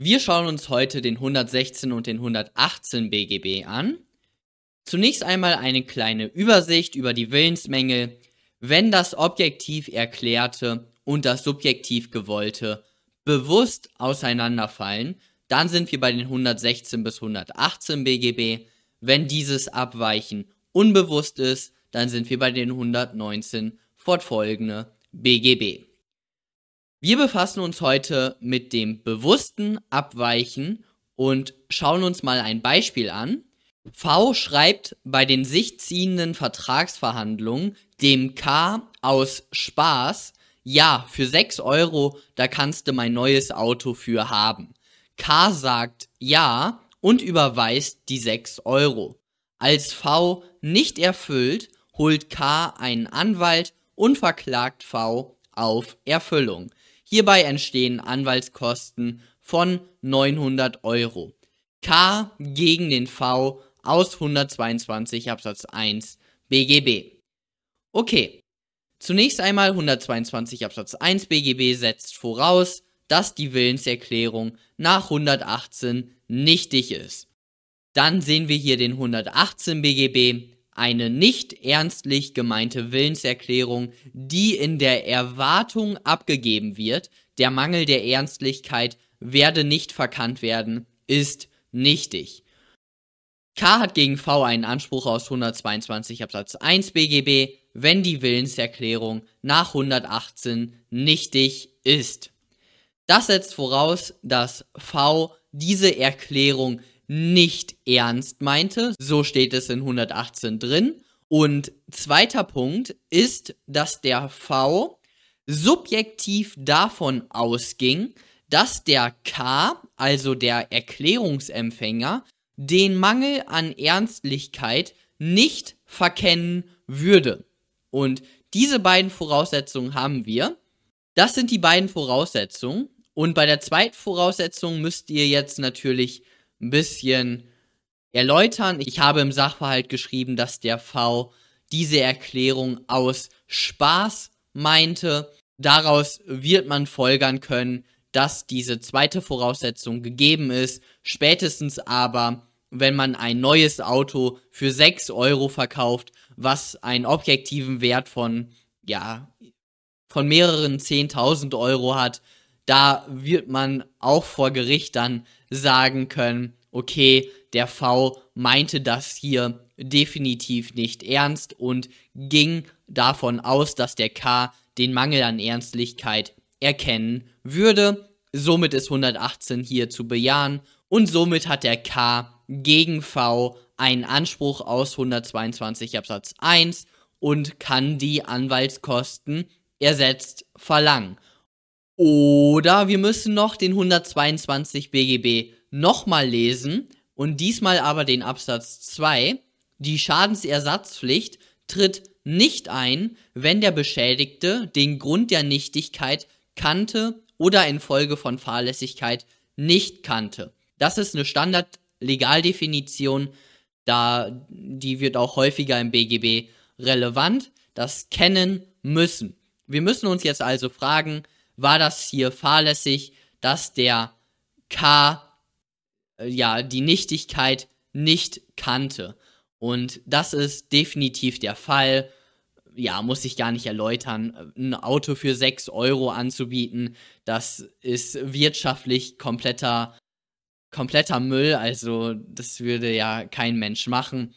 Wir schauen uns heute den 116 und den 118 BGB an. Zunächst einmal eine kleine Übersicht über die Willensmängel, wenn das objektiv Erklärte und das subjektiv Gewollte bewusst auseinanderfallen, dann sind wir bei den 116 bis 118 BGB. Wenn dieses Abweichen unbewusst ist, dann sind wir bei den 119 fortfolgende BGB. Wir befassen uns heute mit dem bewussten Abweichen und schauen uns mal ein Beispiel an. V schreibt bei den sich ziehenden Vertragsverhandlungen dem K aus Spaß, ja, für 6 Euro, da kannst du mein neues Auto für haben. K sagt ja und überweist die 6 Euro. Als V nicht erfüllt, holt K einen Anwalt und verklagt V auf Erfüllung. Hierbei entstehen Anwaltskosten von 900 Euro. K gegen den V aus 122 Absatz 1 BGB. Okay, zunächst einmal 122 Absatz 1 BGB setzt voraus, dass die Willenserklärung nach 118 nichtig ist. Dann sehen wir hier den 118 BGB, eine nicht ernstlich gemeinte Willenserklärung, die in der Erwartung abgegeben wird, der Mangel der Ernstlichkeit werde nicht verkannt werden, ist nichtig. K hat gegen V einen Anspruch aus 122 Absatz 1 BGB, wenn die Willenserklärung nach 118 nichtig ist. Das setzt voraus, dass V diese Erklärung nicht ernst meinte. So steht es in 118 drin. Und zweiter Punkt ist, dass der V subjektiv davon ausging, dass der K, also der Erklärungsempfänger, den Mangel an Ernstlichkeit nicht verkennen würde. Und diese beiden Voraussetzungen haben wir. Das sind die beiden Voraussetzungen. Und bei der zweiten Voraussetzung müsst ihr jetzt natürlich ein bisschen erläutern. Ich habe im Sachverhalt geschrieben, dass der V diese Erklärung aus Spaß meinte. Daraus wird man folgern können, dass diese zweite Voraussetzung gegeben ist. Spätestens aber, wenn man ein neues Auto für 6 Euro verkauft, was einen objektiven Wert von, ja, von mehreren 10.000 Euro hat, da wird man auch vor Gericht dann sagen können, okay, der V meinte das hier definitiv nicht ernst und ging davon aus, dass der K den Mangel an Ernstlichkeit erkennen würde. Somit ist 118 hier zu bejahen und somit hat der K gegen V einen Anspruch aus 122 Absatz 1 und kann die Anwaltskosten ersetzt verlangen. Oder wir müssen noch den 122 BGB nochmal lesen und diesmal aber den Absatz 2. Die Schadensersatzpflicht tritt nicht ein, wenn der Beschädigte den Grund der Nichtigkeit kannte oder infolge von Fahrlässigkeit nicht kannte. Das ist eine Standardlegaldefinition, da die wird auch häufiger im BGB relevant. Das kennen müssen. Wir müssen uns jetzt also fragen, war das hier fahrlässig, dass der K äh, ja die Nichtigkeit nicht kannte. Und das ist definitiv der Fall. Ja, muss ich gar nicht erläutern. Ein Auto für 6 Euro anzubieten, das ist wirtschaftlich kompletter, kompletter Müll. Also, das würde ja kein Mensch machen.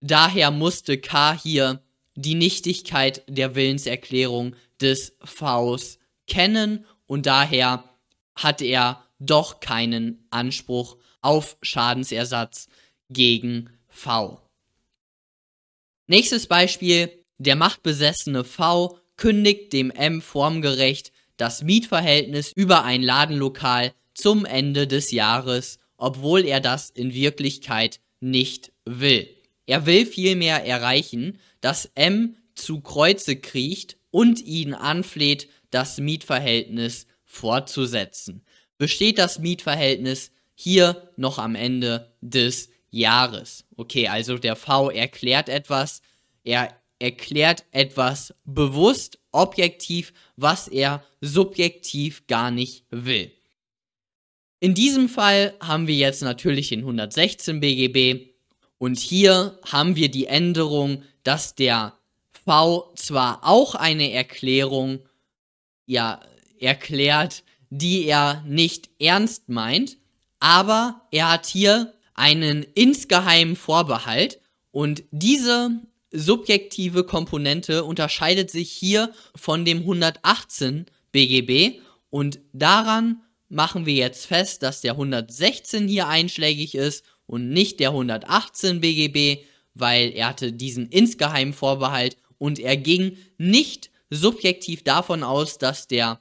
Daher musste K hier die Nichtigkeit der Willenserklärung des Vs kennen und daher hat er doch keinen Anspruch auf Schadensersatz gegen V. Nächstes Beispiel. Der machtbesessene V kündigt dem M formgerecht das Mietverhältnis über ein Ladenlokal zum Ende des Jahres, obwohl er das in Wirklichkeit nicht will. Er will vielmehr erreichen, dass M zu Kreuze kriecht und ihn anfleht, das Mietverhältnis fortzusetzen. Besteht das Mietverhältnis hier noch am Ende des Jahres? Okay, also der V erklärt etwas, er erklärt etwas bewusst, objektiv, was er subjektiv gar nicht will. In diesem Fall haben wir jetzt natürlich den 116 BGB und hier haben wir die Änderung, dass der V zwar auch eine Erklärung ja erklärt, die er nicht ernst meint, aber er hat hier einen insgeheimen Vorbehalt und diese subjektive Komponente unterscheidet sich hier von dem 118 BGB und daran machen wir jetzt fest, dass der 116 hier einschlägig ist und nicht der 118 BGB, weil er hatte diesen insgeheimen Vorbehalt und er ging nicht subjektiv davon aus, dass der,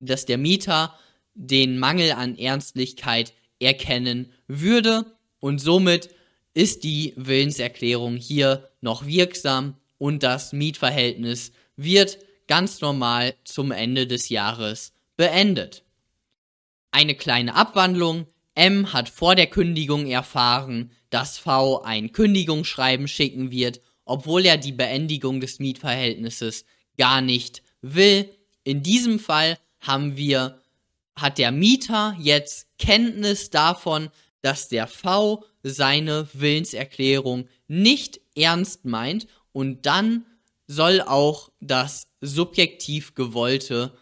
dass der Mieter den Mangel an Ernstlichkeit erkennen würde und somit ist die Willenserklärung hier noch wirksam und das Mietverhältnis wird ganz normal zum Ende des Jahres beendet. Eine kleine Abwandlung. M hat vor der Kündigung erfahren, dass V ein Kündigungsschreiben schicken wird, obwohl er die Beendigung des Mietverhältnisses gar nicht will. In diesem Fall haben wir, hat der Mieter jetzt Kenntnis davon, dass der V seine Willenserklärung nicht ernst meint und dann soll auch das subjektiv gewollte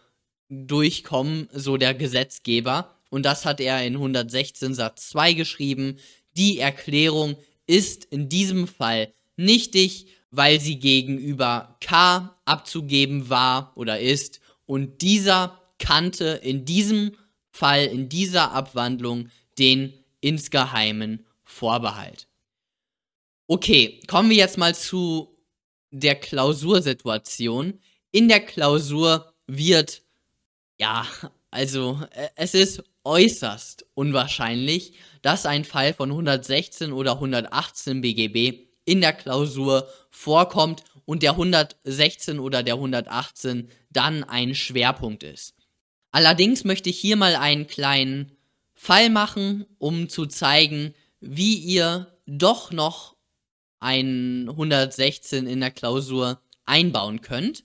durchkommen, so der Gesetzgeber. Und das hat er in 116 Satz 2 geschrieben. Die Erklärung ist in diesem Fall nichtig, weil sie gegenüber K abzugeben war oder ist. Und dieser kannte in diesem Fall, in dieser Abwandlung, den insgeheimen Vorbehalt. Okay, kommen wir jetzt mal zu der Klausursituation. In der Klausur wird ja, also äh, es ist äußerst unwahrscheinlich, dass ein Fall von 116 oder 118 BGB in der Klausur vorkommt und der 116 oder der 118 dann ein Schwerpunkt ist. Allerdings möchte ich hier mal einen kleinen Fall machen, um zu zeigen, wie ihr doch noch ein 116 in der Klausur einbauen könnt.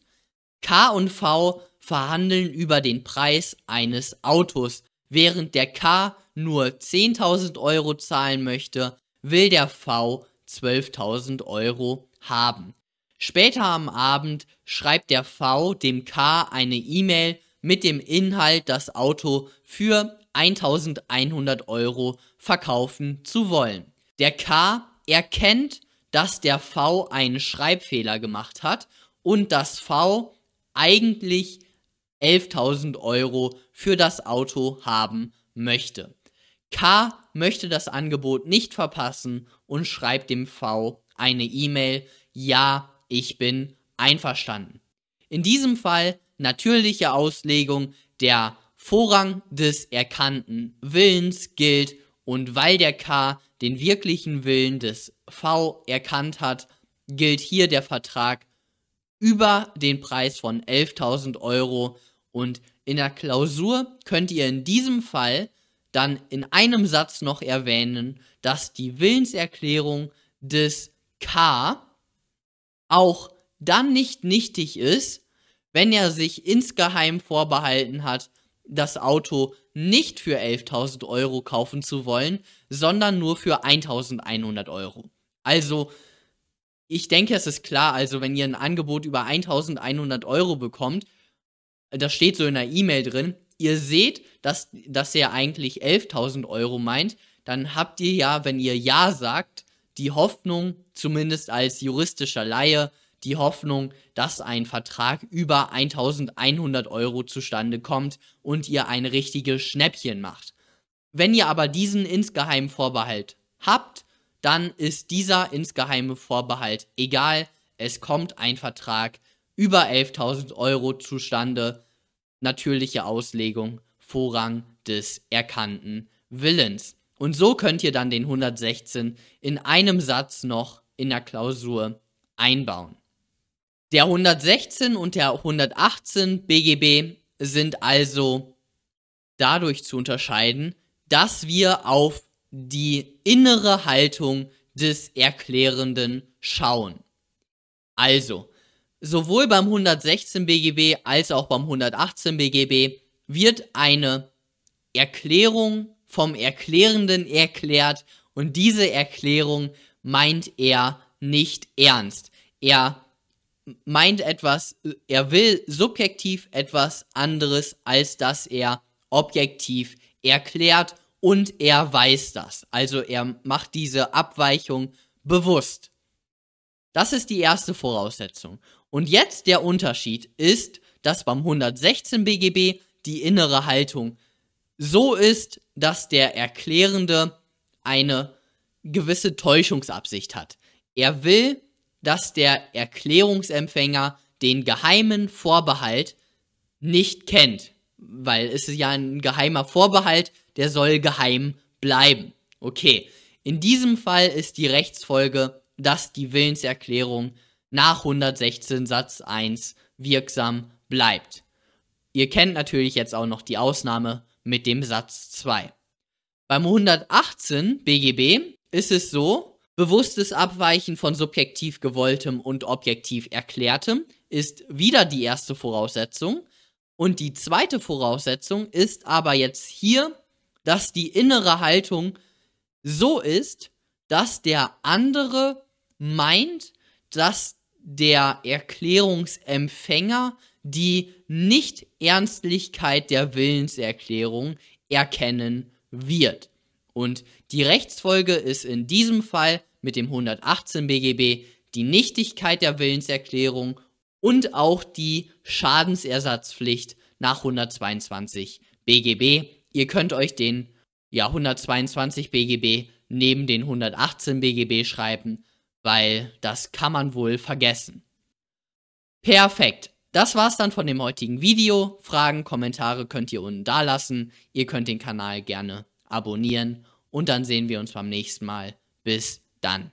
K und V verhandeln über den Preis eines Autos. Während der K nur 10.000 Euro zahlen möchte, will der V 12.000 Euro haben. Später am Abend schreibt der V dem K eine E-Mail mit dem Inhalt, das Auto für 1100 Euro verkaufen zu wollen. Der K erkennt, dass der V einen Schreibfehler gemacht hat und das V eigentlich 11.000 Euro für das Auto haben möchte. K möchte das Angebot nicht verpassen und schreibt dem V eine E-Mail, ja, ich bin einverstanden. In diesem Fall natürliche Auslegung, der Vorrang des erkannten Willens gilt. Und weil der K den wirklichen Willen des V erkannt hat, gilt hier der Vertrag über den Preis von 11.000 Euro. Und in der Klausur könnt ihr in diesem Fall dann in einem Satz noch erwähnen, dass die Willenserklärung des K auch dann nicht nichtig ist, wenn er sich insgeheim vorbehalten hat, das Auto nicht für 11.000 Euro kaufen zu wollen, sondern nur für 1.100 Euro. Also, ich denke, es ist klar, also wenn ihr ein Angebot über 1.100 Euro bekommt, das steht so in der E-Mail drin, ihr seht, dass, dass er eigentlich 11.000 Euro meint, dann habt ihr ja, wenn ihr Ja sagt, die Hoffnung, zumindest als juristischer Laie, die Hoffnung, dass ein Vertrag über 1100 Euro zustande kommt und ihr ein richtiges Schnäppchen macht. Wenn ihr aber diesen insgeheimen Vorbehalt habt, dann ist dieser insgeheime Vorbehalt egal. Es kommt ein Vertrag über 11.000 Euro zustande natürliche Auslegung, Vorrang des erkannten Willens. Und so könnt ihr dann den 116 in einem Satz noch in der Klausur einbauen. Der 116 und der 118 BGB sind also dadurch zu unterscheiden, dass wir auf die innere Haltung des Erklärenden schauen. Also, sowohl beim 116 BGB als auch beim 118 BGB wird eine Erklärung vom Erklärenden erklärt und diese Erklärung meint er nicht ernst. Er meint etwas, er will subjektiv etwas anderes, als dass er objektiv erklärt und er weiß das. Also er macht diese Abweichung bewusst. Das ist die erste Voraussetzung. Und jetzt der Unterschied ist, dass beim 116 BGB die innere Haltung so ist, dass der Erklärende eine gewisse Täuschungsabsicht hat. Er will, dass der Erklärungsempfänger den geheimen Vorbehalt nicht kennt, weil es ist ja ein geheimer Vorbehalt, der soll geheim bleiben. Okay, in diesem Fall ist die Rechtsfolge, dass die Willenserklärung nach 116 Satz 1 wirksam bleibt. Ihr kennt natürlich jetzt auch noch die Ausnahme mit dem Satz 2. Beim 118 BGB ist es so, bewusstes Abweichen von subjektiv gewolltem und objektiv erklärtem ist wieder die erste Voraussetzung. Und die zweite Voraussetzung ist aber jetzt hier, dass die innere Haltung so ist, dass der andere meint, dass der Erklärungsempfänger die Nicht-Ernstlichkeit der Willenserklärung erkennen wird. Und die Rechtsfolge ist in diesem Fall mit dem 118 BGB die Nichtigkeit der Willenserklärung und auch die Schadensersatzpflicht nach 122 BGB. Ihr könnt euch den ja, 122 BGB neben den 118 BGB schreiben, weil das kann man wohl vergessen. Perfekt. Das war's dann von dem heutigen Video. Fragen, Kommentare könnt ihr unten da lassen. Ihr könnt den Kanal gerne abonnieren und dann sehen wir uns beim nächsten Mal. Bis dann.